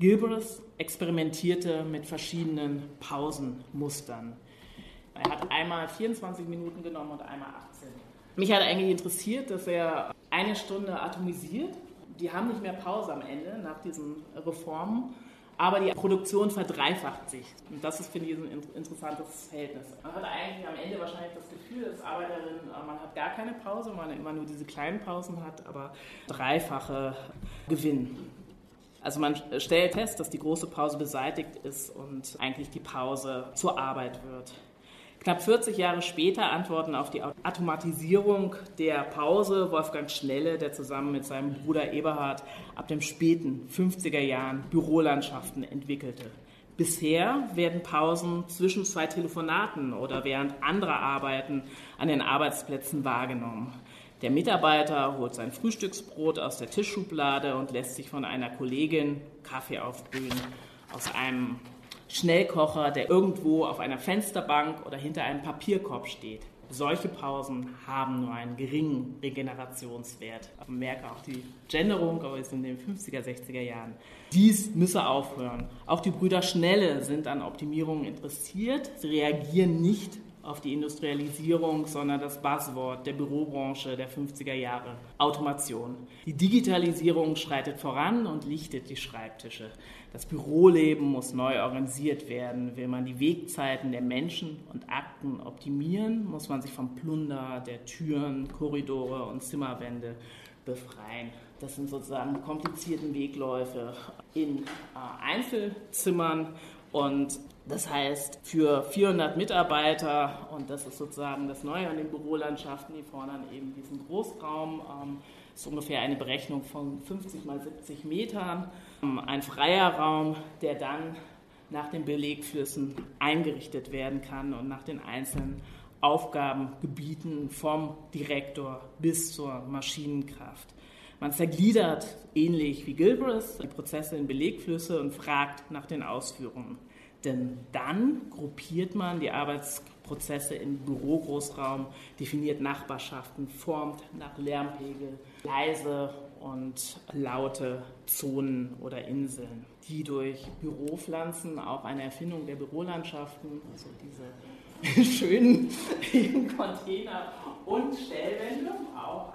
C: Gilbreth experimentierte mit verschiedenen Pausenmustern. Er hat einmal 24 Minuten genommen und einmal 18. Mich hat eigentlich interessiert, dass er eine Stunde atomisiert. Die haben nicht mehr Pause am Ende nach diesen Reformen, aber die Produktion verdreifacht sich. Und das ist, finde ich, ein interessantes Verhältnis. Man hat eigentlich am Ende wahrscheinlich das Gefühl, als Arbeiterin, äh, man hat gar keine Pause, man immer nur diese kleinen Pausen hat, aber dreifache Gewinn. Also man stellt fest, dass die große Pause beseitigt ist und eigentlich die Pause zur Arbeit wird. Knapp 40 Jahre später antworten auf die Automatisierung der Pause Wolfgang Schnelle, der zusammen mit seinem Bruder Eberhard ab den späten 50er Jahren Bürolandschaften entwickelte. Bisher werden Pausen zwischen zwei Telefonaten oder während anderer Arbeiten an den Arbeitsplätzen wahrgenommen. Der Mitarbeiter holt sein Frühstücksbrot aus der Tischschublade und lässt sich von einer Kollegin Kaffee aufbrühen aus einem Schnellkocher, der irgendwo auf einer Fensterbank oder hinter einem Papierkorb steht. Solche Pausen haben nur einen geringen Regenerationswert. Man merkt auch die Genderung, aber sind in den 50er, 60er Jahren. Dies müsse aufhören. Auch die Brüder Schnelle sind an Optimierungen interessiert. Sie reagieren nicht auf die Industrialisierung, sondern das Buzzword der Bürobranche der 50er Jahre, Automation. Die Digitalisierung schreitet voran und lichtet die Schreibtische. Das Büroleben muss neu organisiert werden. Will man die Wegzeiten der Menschen und Akten optimieren, muss man sich vom Plunder der Türen, Korridore und Zimmerwände befreien. Das sind sozusagen komplizierte Wegläufe in äh, Einzelzimmern und das heißt, für 400 Mitarbeiter, und das ist sozusagen das Neue an den Bürolandschaften, die fordern eben diesen Großraum, ähm, ist ungefähr eine Berechnung von 50 mal 70 Metern, ähm, ein freier Raum, der dann nach den Belegflüssen eingerichtet werden kann und nach den einzelnen Aufgabengebieten vom Direktor bis zur Maschinenkraft. Man zergliedert ähnlich wie Gilbreth die Prozesse in Belegflüsse und fragt nach den Ausführungen. Denn dann gruppiert man die Arbeitsprozesse in Bürogroßraum, definiert Nachbarschaften, formt nach Lärmpegel leise und laute Zonen oder Inseln, die durch Büropflanzen, auch eine Erfindung der Bürolandschaften, also diese schönen Container und Stellwände, auch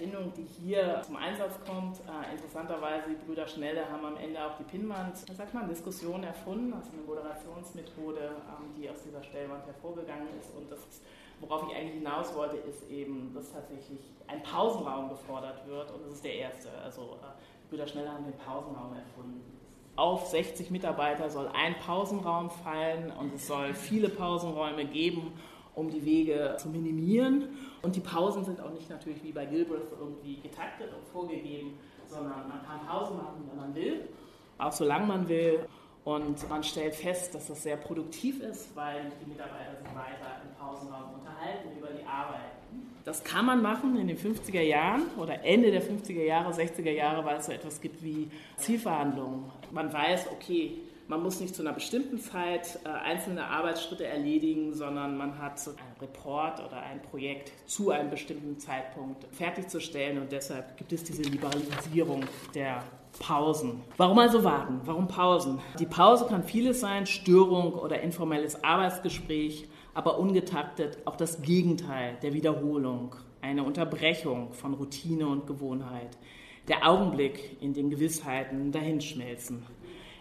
C: Erfindung, die hier zum Einsatz kommt. Äh, interessanterweise, die Brüder Schnelle haben am Ende auch die Pinnwand, sagt man, Diskussion erfunden, also eine Moderationsmethode, ähm, die aus dieser Stellwand hervorgegangen ist. Und das worauf ich eigentlich hinaus wollte, ist eben, dass tatsächlich ein Pausenraum gefordert wird. Und das ist der erste. Also äh, die Brüder Schnelle haben den Pausenraum erfunden. Auf 60 Mitarbeiter soll ein Pausenraum fallen und es soll viele Pausenräume geben um die Wege zu minimieren. Und die Pausen sind auch nicht natürlich wie bei Gilbreth irgendwie getaktet und vorgegeben, sondern man kann Pause machen, wenn man will, auch solange man will. Und man stellt fest, dass das sehr produktiv ist, weil die Mitarbeiter sich weiter im Pausenraum unterhalten über die Arbeit. Das kann man machen in den 50er Jahren oder Ende der 50er Jahre, 60er Jahre, weil es so etwas gibt wie Zielverhandlungen. Man weiß, okay, man muss nicht zu einer bestimmten Zeit äh, einzelne Arbeitsschritte erledigen, sondern man hat einen Report oder ein Projekt zu einem bestimmten Zeitpunkt fertigzustellen und deshalb gibt es diese Liberalisierung der Pausen. Warum also warten? Warum Pausen? Die Pause kann vieles sein, Störung oder informelles Arbeitsgespräch, aber ungetaktet auch das Gegenteil der Wiederholung, eine Unterbrechung von Routine und Gewohnheit, der Augenblick, in den Gewissheiten dahinschmelzen.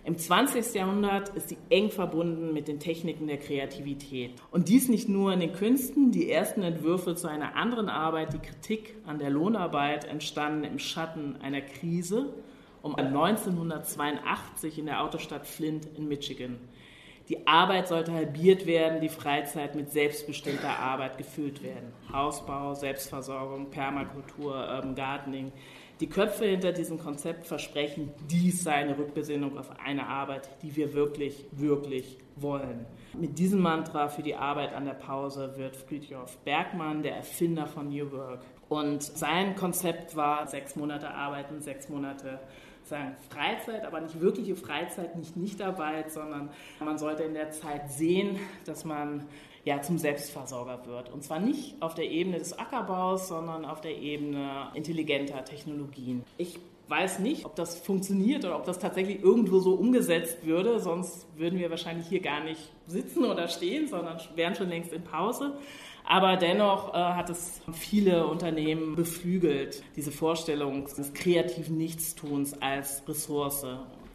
C: Im 20. Jahrhundert ist sie eng verbunden mit den Techniken der Kreativität. Und dies nicht nur in den Künsten. Die ersten Entwürfe zu einer anderen Arbeit, die Kritik an der Lohnarbeit, entstanden im Schatten einer Krise um 1982 in der Autostadt Flint in Michigan. Die Arbeit sollte halbiert werden, die Freizeit mit selbstbestimmter Arbeit gefüllt werden. Hausbau, Selbstversorgung, Permakultur, Urban Gardening, die Köpfe hinter diesem Konzept versprechen, dies sei eine Rückbesinnung auf eine Arbeit, die wir wirklich, wirklich wollen. Mit diesem Mantra für die Arbeit an der Pause wird Friedrich Bergmann, der Erfinder von New Work. Und sein Konzept war sechs Monate arbeiten, sechs Monate sagen Freizeit, aber nicht wirkliche Freizeit, nicht Nichtarbeit, sondern man sollte in der Zeit sehen, dass man ja, zum Selbstversorger wird. Und zwar nicht auf der Ebene des Ackerbaus, sondern auf der Ebene intelligenter Technologien. Ich weiß nicht, ob das funktioniert oder ob das tatsächlich irgendwo so umgesetzt würde. Sonst würden wir wahrscheinlich hier gar nicht sitzen oder stehen, sondern wären schon längst in Pause. Aber dennoch äh, hat es viele Unternehmen beflügelt, diese Vorstellung des kreativen Nichtstuns als Ressource.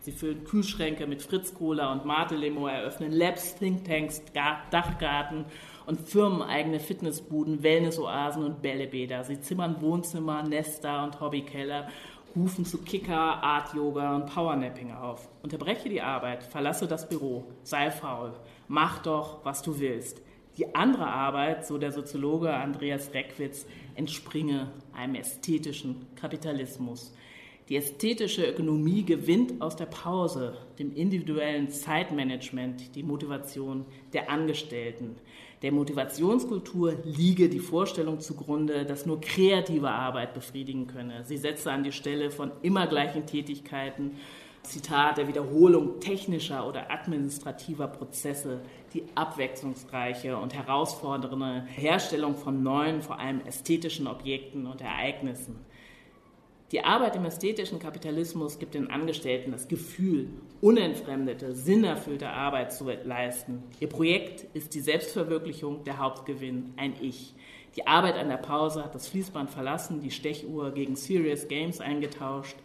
C: Sie füllen Kühlschränke mit Fritz-Cola und Mate-Limo, eröffnen Labs, Thinktanks, Dachgarten und firmeneigene Fitnessbuden, Wellnessoasen und Bällebäder. Sie zimmern Wohnzimmer, Nester und Hobbykeller, rufen zu Kicker, Art-Yoga und Powernapping auf. Unterbreche die Arbeit, verlasse das Büro, sei faul, mach doch, was du willst. Die andere Arbeit, so der Soziologe Andreas Reckwitz, entspringe einem ästhetischen Kapitalismus. Die ästhetische Ökonomie gewinnt aus der Pause, dem individuellen Zeitmanagement, die Motivation der Angestellten. Der Motivationskultur liege die Vorstellung zugrunde, dass nur kreative Arbeit befriedigen könne. Sie setze an die Stelle von immer gleichen Tätigkeiten Zitat, der Wiederholung technischer oder administrativer Prozesse die abwechslungsreiche und herausfordernde Herstellung von neuen, vor allem ästhetischen Objekten und Ereignissen. Die Arbeit im ästhetischen Kapitalismus gibt den Angestellten das Gefühl, unentfremdete, sinnerfüllte Arbeit zu leisten. Ihr Projekt ist die Selbstverwirklichung, der Hauptgewinn, ein Ich. Die Arbeit an der Pause hat das Fließband verlassen, die Stechuhr gegen Serious Games eingetauscht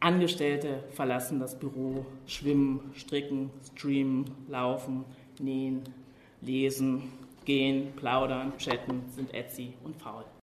C: Angestellte verlassen das Büro, schwimmen, stricken, streamen, laufen, nähen, lesen, gehen, plaudern, chatten, sind Etsy und faul.